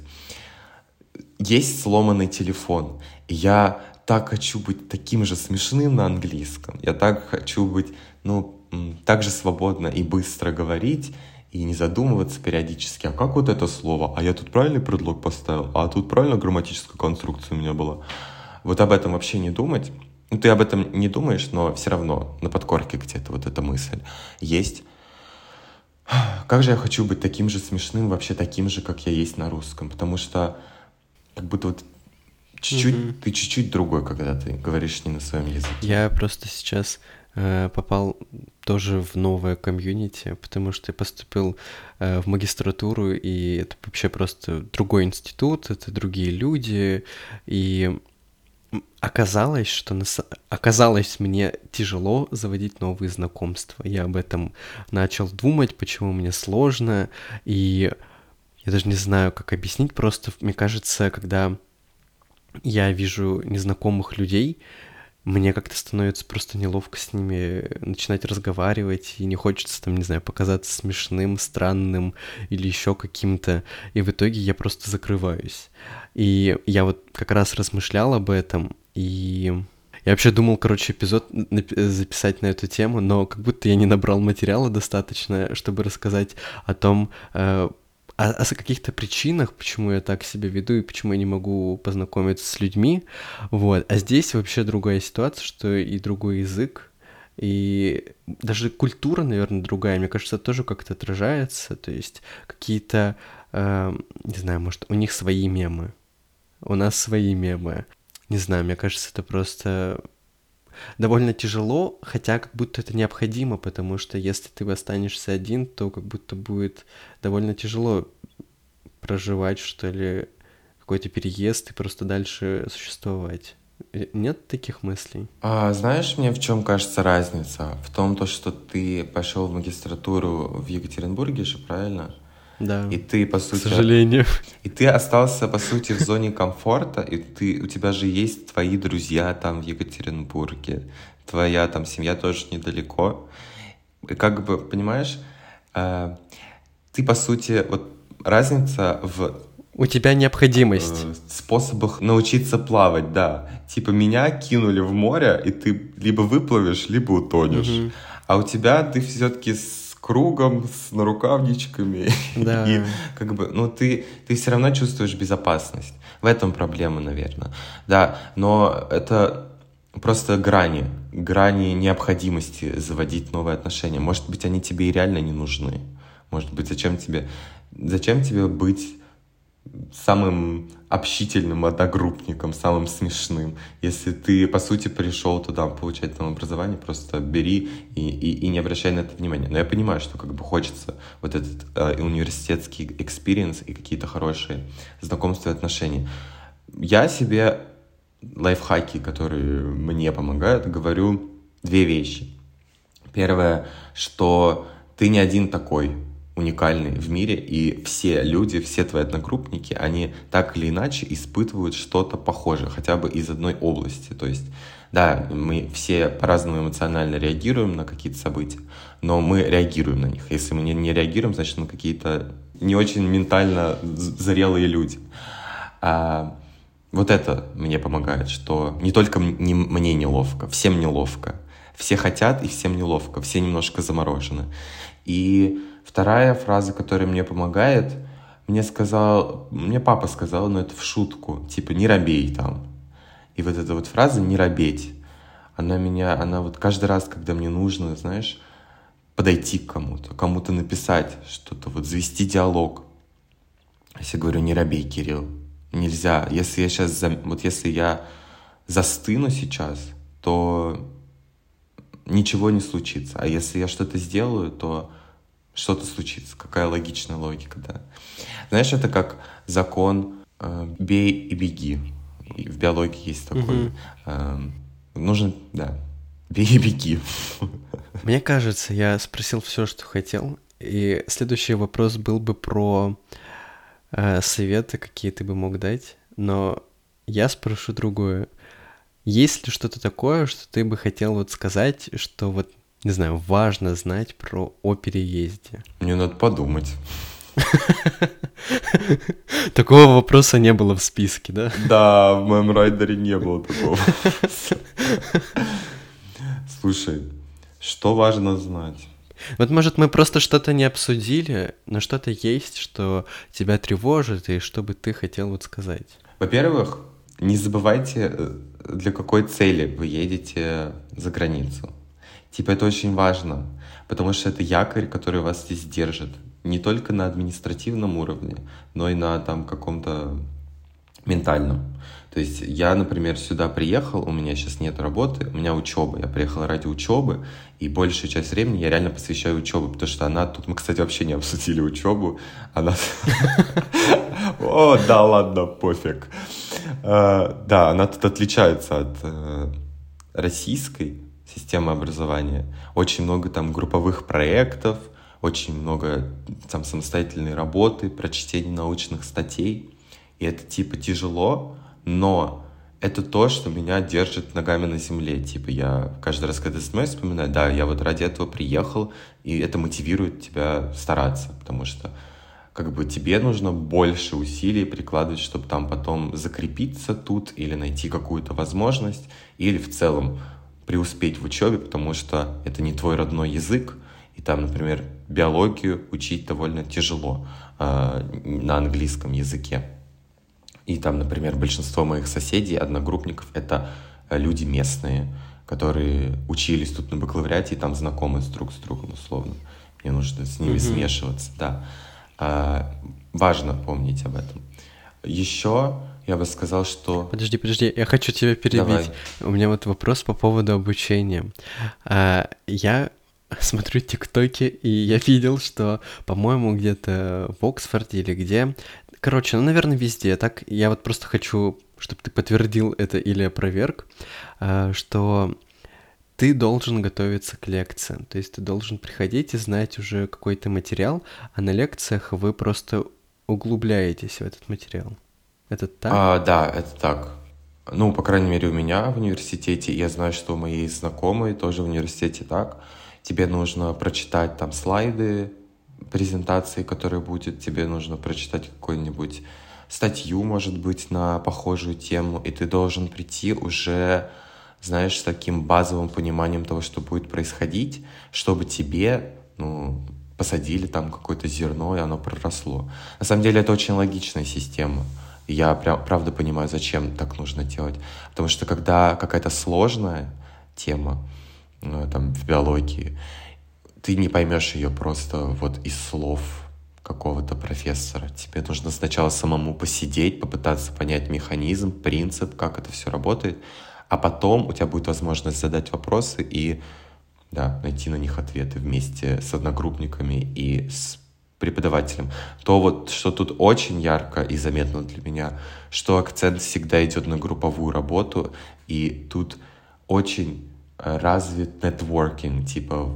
есть сломанный телефон, и я так хочу быть таким же смешным на английском, я так хочу быть, ну, так же свободно и быстро говорить, и не задумываться периодически, а как вот это слово, а я тут правильный предлог поставил, а тут правильно грамматическая конструкция у меня была. Вот об этом вообще не думать, ну, ты об этом не думаешь, но все равно на подкорке где-то вот эта мысль есть. Как же я хочу быть таким же смешным, вообще таким же, как я есть на русском, потому что как будто вот чуть-чуть, mm-hmm. ты чуть-чуть другой, когда ты говоришь не на своем языке. Я просто сейчас э, попал тоже в новое комьюнити, потому что я поступил э, в магистратуру, и это вообще просто другой институт, это другие люди, и оказалось, что на... оказалось мне тяжело заводить новые знакомства. Я об этом начал думать, почему мне сложно, и я даже не знаю, как объяснить. Просто мне кажется, когда я вижу незнакомых людей, мне как-то становится просто неловко с ними начинать разговаривать, и не хочется там, не знаю, показаться смешным, странным или еще каким-то, и в итоге я просто закрываюсь. И я вот как раз размышлял об этом, и я вообще думал, короче, эпизод записать на эту тему, но как будто я не набрал материала достаточно, чтобы рассказать о том, э, о, о каких-то причинах, почему я так себя веду и почему я не могу познакомиться с людьми, вот. А здесь вообще другая ситуация, что и другой язык, и даже культура, наверное, другая, мне кажется, тоже как-то отражается, то есть какие-то, э, не знаю, может, у них свои мемы, у нас свои мемы. Не знаю, мне кажется, это просто довольно тяжело, хотя как будто это необходимо, потому что если ты останешься один, то как будто будет довольно тяжело проживать, что ли, какой-то переезд и просто дальше существовать. Нет таких мыслей? А, знаешь, мне в чем кажется разница? В том, то, что ты пошел в магистратуру в Екатеринбурге же, правильно? Да. И ты, по сути... К сожалению. И ты остался, по сути, в зоне комфорта, и ты, у тебя же есть твои друзья там в Екатеринбурге, твоя там семья тоже недалеко. И как бы, понимаешь, э, ты, по сути, вот разница в у тебя необходимость. Э, способах научиться плавать, да. Типа меня кинули в море, и ты либо выплывешь, либо утонешь. Угу. А у тебя ты все-таки кругом, с нарукавничками. Да. И как бы, ну, ты, ты все равно чувствуешь безопасность. В этом проблема, наверное. Да, но это просто грани, грани необходимости заводить новые отношения. Может быть, они тебе и реально не нужны. Может быть, зачем тебе, зачем тебе быть самым общительным одногруппником, самым смешным. Если ты, по сути, пришел туда получать там образование, просто бери и, и, и не обращай на это внимания. Но я понимаю, что как бы хочется вот этот э, университетский experience и какие-то хорошие знакомства и отношения. Я себе лайфхаки, которые мне помогают, говорю две вещи. Первое, что ты не один такой, уникальный в мире, и все люди, все твои одногруппники, они так или иначе испытывают что-то похожее, хотя бы из одной области. То есть, да, мы все по-разному эмоционально реагируем на какие-то события, но мы реагируем на них. Если мы не, не реагируем, значит, мы какие-то не очень ментально зрелые люди. А, вот это мне помогает, что не только не, мне неловко, всем неловко. Все хотят и всем неловко, все немножко заморожены. И Вторая фраза, которая мне помогает, мне сказал, мне папа сказал, но это в шутку, типа не робей там. И вот эта вот фраза «не робеть», она меня, она вот каждый раз, когда мне нужно, знаешь, подойти к кому-то, кому-то написать что-то, вот завести диалог. Я говорю, не робей, Кирилл, нельзя. Если я сейчас, вот если я застыну сейчас, то ничего не случится. А если я что-то сделаю, то что-то случится. Какая логичная логика, да. Знаешь, это как закон э, «бей и беги». И в биологии есть такой. Угу. Э, нужен, да, бей и беги. Мне кажется, я спросил все, что хотел. И следующий вопрос был бы про э, советы, какие ты бы мог дать. Но я спрошу другое. Есть ли что-то такое, что ты бы хотел вот сказать, что вот не знаю, важно знать про о переезде? Мне надо подумать. Такого вопроса не было в списке, да? Да, в моем райдере не было такого. Слушай, что важно знать? Вот, может, мы просто что-то не обсудили, но что-то есть, что тебя тревожит, и что бы ты хотел вот сказать? Во-первых, не забывайте, э, для какой цели вы едете за границу. Типа это очень важно, потому что это якорь, который вас здесь держит. Не только на административном уровне, но и на там каком-то ментальном. То есть я, например, сюда приехал, у меня сейчас нет работы, у меня учеба. Я приехал ради учебы, и большую часть времени я реально посвящаю учебе, потому что она... Тут мы, кстати, вообще не обсудили учебу. Она... О, да ладно, пофиг. А, да, она тут отличается от э, российской, системы образования. Очень много там групповых проектов, очень много там самостоятельной работы, прочтения научных статей. И это типа тяжело, но это то, что меня держит ногами на земле. Типа я каждый раз, когда становлюсь, вспоминаю, да, я вот ради этого приехал, и это мотивирует тебя стараться, потому что как бы тебе нужно больше усилий прикладывать, чтобы там потом закрепиться тут или найти какую-то возможность, или в целом преуспеть в учебе, потому что это не твой родной язык, и там, например, биологию учить довольно тяжело э, на английском языке. И там, например, большинство моих соседей, одногруппников, это люди местные, которые учились тут на бакалавриате и там знакомы с друг с другом условно. Мне нужно с ними mm-hmm. смешиваться, да. А, важно помнить об этом. Еще я бы сказал, что... Подожди, подожди, я хочу тебя перебить. Давай. У меня вот вопрос по поводу обучения. А, я смотрю тиктоки, и я видел, что, по-моему, где-то в Оксфорде или где Короче, ну, наверное, везде. Так, я вот просто хочу, чтобы ты подтвердил это или опроверг, а, что ты должен готовиться к лекциям. То есть ты должен приходить и знать уже какой-то материал, а на лекциях вы просто углубляетесь в этот материал. Это так? А, да, это так. Ну, по крайней мере, у меня в университете, я знаю, что у моей знакомой тоже в университете так. Тебе нужно прочитать там слайды, презентации, которая будет, тебе нужно прочитать какую-нибудь статью, может быть, на похожую тему, и ты должен прийти уже, знаешь, с таким базовым пониманием того, что будет происходить, чтобы тебе, ну, посадили там какое-то зерно, и оно проросло. На самом деле это очень логичная система. Я прям, правда понимаю, зачем так нужно делать. Потому что когда какая-то сложная тема, ну, там, в биологии, ты не поймешь ее просто вот из слов какого-то профессора. Тебе нужно сначала самому посидеть, попытаться понять механизм, принцип, как это все работает, а потом у тебя будет возможность задать вопросы и да, найти на них ответы вместе с одногруппниками и с преподавателем. То вот, что тут очень ярко и заметно для меня, что акцент всегда идет на групповую работу, и тут очень развит нетворкинг, типа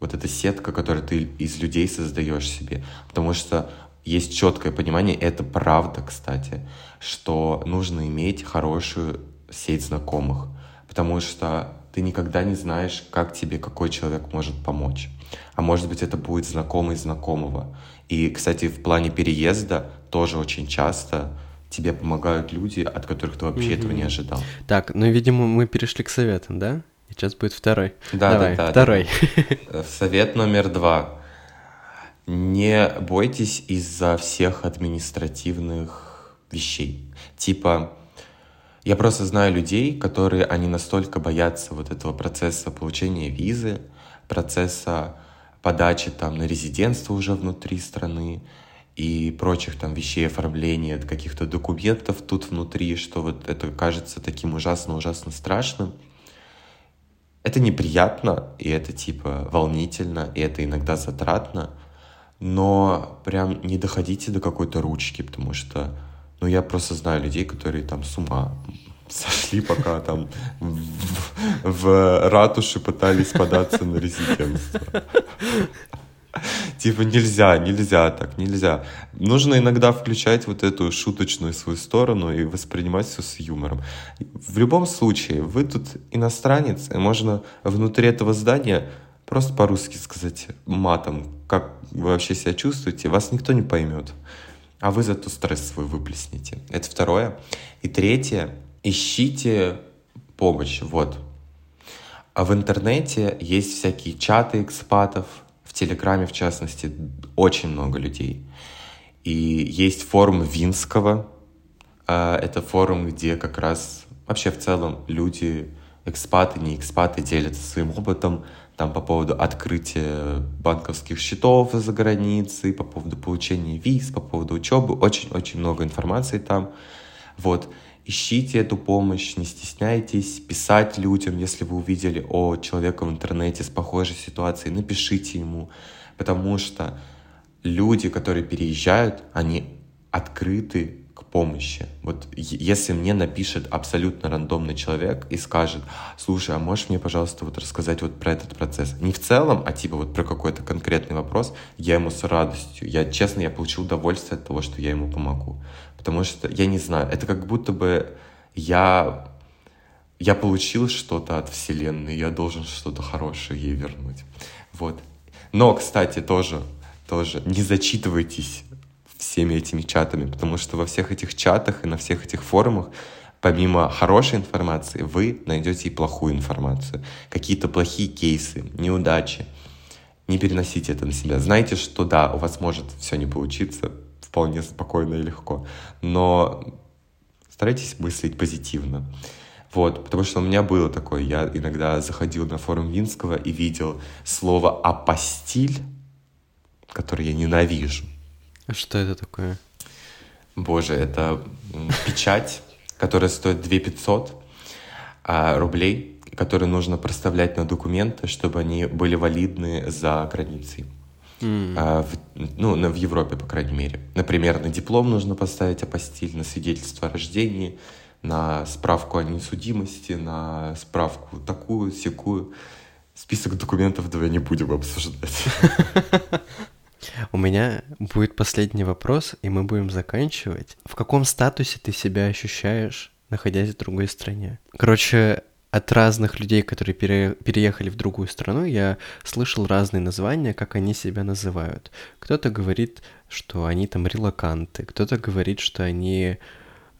вот эта сетка, которую ты из людей создаешь себе. Потому что есть четкое понимание, это правда, кстати, что нужно иметь хорошую сеть знакомых, потому что ты никогда не знаешь, как тебе какой человек может помочь. А может быть, это будет знакомый знакомого. И, кстати, в плане переезда тоже очень часто тебе помогают люди, от которых ты вообще mm-hmm. этого не ожидал. Так, ну, видимо, мы перешли к советам, да? Сейчас будет второй. Да, Давай, да, да. Второй. Да. Совет номер два. Не бойтесь из-за всех административных вещей. Типа, я просто знаю людей, которые, они настолько боятся вот этого процесса получения визы, процесса подачи там на резидентство уже внутри страны и прочих там вещей оформления каких-то документов тут внутри, что вот это кажется таким ужасно-ужасно страшным. Это неприятно, и это типа волнительно, и это иногда затратно, но прям не доходите до какой-то ручки, потому что, ну, я просто знаю людей, которые там с ума сошли, пока там в, в ратуше пытались податься на резидентство. Типа нельзя, нельзя так, нельзя. Нужно иногда включать вот эту шуточную свою сторону и воспринимать все с юмором. В любом случае, вы тут иностранец, и можно внутри этого здания просто по-русски сказать матом, как вы вообще себя чувствуете, вас никто не поймет. А вы зато стресс свой выплесните. Это второе. И третье, ищите помощь. Вот. А в интернете есть всякие чаты экспатов, в Телеграме, в частности, очень много людей. И есть форум Винского. А, это форум, где как раз вообще в целом люди, экспаты, не экспаты, делятся своим опытом там по поводу открытия банковских счетов за границей, по поводу получения виз, по поводу учебы. Очень-очень много информации там. Вот. Ищите эту помощь, не стесняйтесь писать людям, если вы увидели о человека в интернете с похожей ситуацией, напишите ему, потому что люди, которые переезжают, они открыты помощи. Вот если мне напишет абсолютно рандомный человек и скажет, слушай, а можешь мне, пожалуйста, вот рассказать вот про этот процесс? Не в целом, а типа вот про какой-то конкретный вопрос, я ему с радостью. Я, честно, я получил удовольствие от того, что я ему помогу. Потому что, я не знаю, это как будто бы я, я получил что-то от Вселенной, я должен что-то хорошее ей вернуть. Вот. Но, кстати, тоже, тоже не зачитывайтесь всеми этими чатами, потому что во всех этих чатах и на всех этих форумах помимо хорошей информации, вы найдете и плохую информацию. Какие-то плохие кейсы, неудачи. Не переносите это на себя. Знайте, что да, у вас может все не получиться вполне спокойно и легко. Но старайтесь мыслить позитивно. Вот, потому что у меня было такое, я иногда заходил на форум Винского и видел слово «апостиль», которое я ненавижу. А что это такое? Боже, это печать которая стоит 2 500 а, рублей, которые нужно проставлять на документы, чтобы они были валидны за границей. Mm. А, в, ну, в Европе, по крайней мере. Например, на диплом нужно поставить апостиль, на свидетельство о рождении, на справку о несудимости, на справку такую, секую. Список документов давай не будем обсуждать. У меня будет последний вопрос, и мы будем заканчивать. В каком статусе ты себя ощущаешь, находясь в другой стране? Короче, от разных людей, которые пере... переехали в другую страну, я слышал разные названия, как они себя называют. Кто-то говорит, что они там релаканты, кто-то говорит, что они...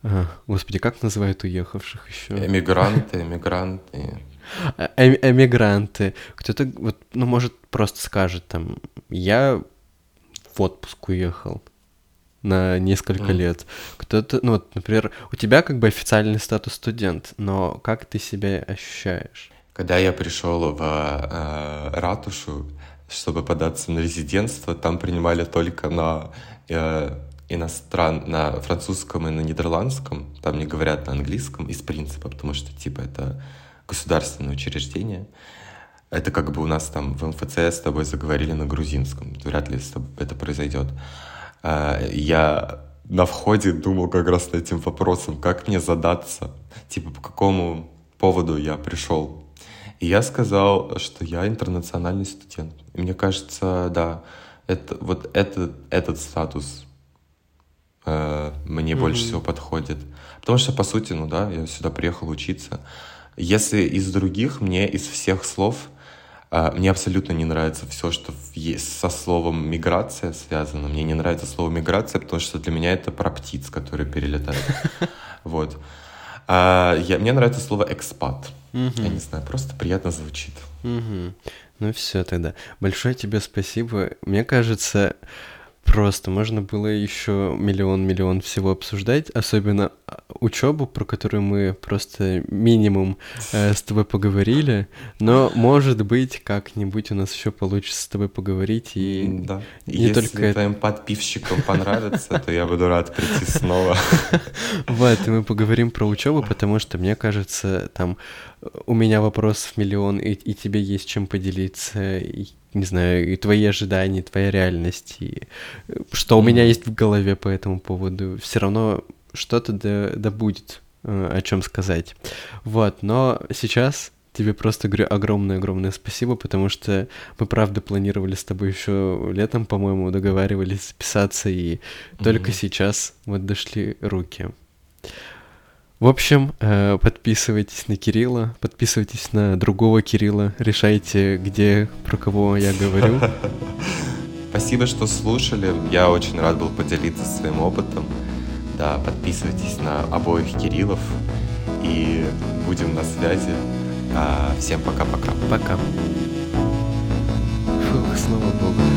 А, господи, как называют уехавших еще? Эмигранты, эмигранты. Э эмигранты. Кто-то, вот, ну, может, просто скажет там, я в отпуск уехал на несколько mm. лет. Кто-то, ну вот, например, у тебя как бы официальный статус студент, но как ты себя ощущаешь? Когда я пришел в э, ратушу, чтобы податься на резидентство, там принимали только на э, иностран, на французском и на нидерландском, там не говорят на английском из принципа, потому что типа это государственное учреждение. Это как бы у нас там в МФЦ с тобой заговорили на грузинском. Вряд ли это произойдет. А, я на входе думал как раз над этим вопросом, как мне задаться, типа по какому поводу я пришел. И я сказал, что я интернациональный студент. И мне кажется, да, это, вот этот, этот статус э, мне mm-hmm. больше всего подходит. Потому что, по сути, ну да, я сюда приехал учиться. Если из других, мне из всех слов мне абсолютно не нравится все, что со словом миграция связано. Мне не нравится слово миграция, потому что для меня это про птиц, которые перелетают. Вот. А, я, мне нравится слово экспат. Я не знаю, просто приятно звучит. Ну все тогда. Большое тебе спасибо. Мне кажется, Просто можно было еще миллион-миллион всего обсуждать, особенно а, учебу, про которую мы просто минимум э, с тобой поговорили. Но, может быть, как-нибудь у нас еще получится с тобой поговорить. И да. не Если только твоим подписчикам понравится, то я буду рад прийти снова. Вот, и мы поговорим про учебу, потому что, мне кажется, там у меня вопросов миллион, и, и тебе есть чем поделиться, и, не знаю, и твои ожидания, и твоя реальность, и э, что у меня есть в голове по этому поводу. Все равно что-то да, да будет э, о чем сказать. Вот, но сейчас тебе просто говорю огромное-огромное спасибо, потому что мы правда планировали с тобой еще летом, по-моему, договаривались записаться, и mm-hmm. только сейчас вот дошли руки. В общем, э, подписывайтесь на Кирилла, подписывайтесь на другого Кирилла, решайте, где, про кого я говорю. Спасибо, что слушали. Я очень рад был поделиться своим опытом. Да, подписывайтесь на обоих Кириллов и будем на связи. А, всем пока-пока. Пока. Фух, слава богу.